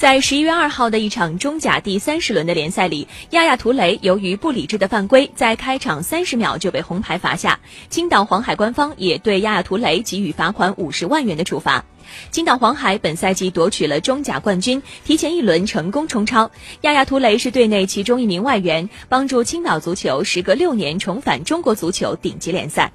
在十一月二号的一场中甲第三十轮的联赛里亚亚图雷由于不理智的犯规在开场三十秒就被红牌罚下。青岛黄海官方也对亚亚图雷给予罚款五十万元的处罚。青岛黄海本赛季夺取了中甲冠军提前一轮成功冲超。亚亚图雷是队内其中一名外援帮助青岛足球时隔六年重返中国足球顶级联赛。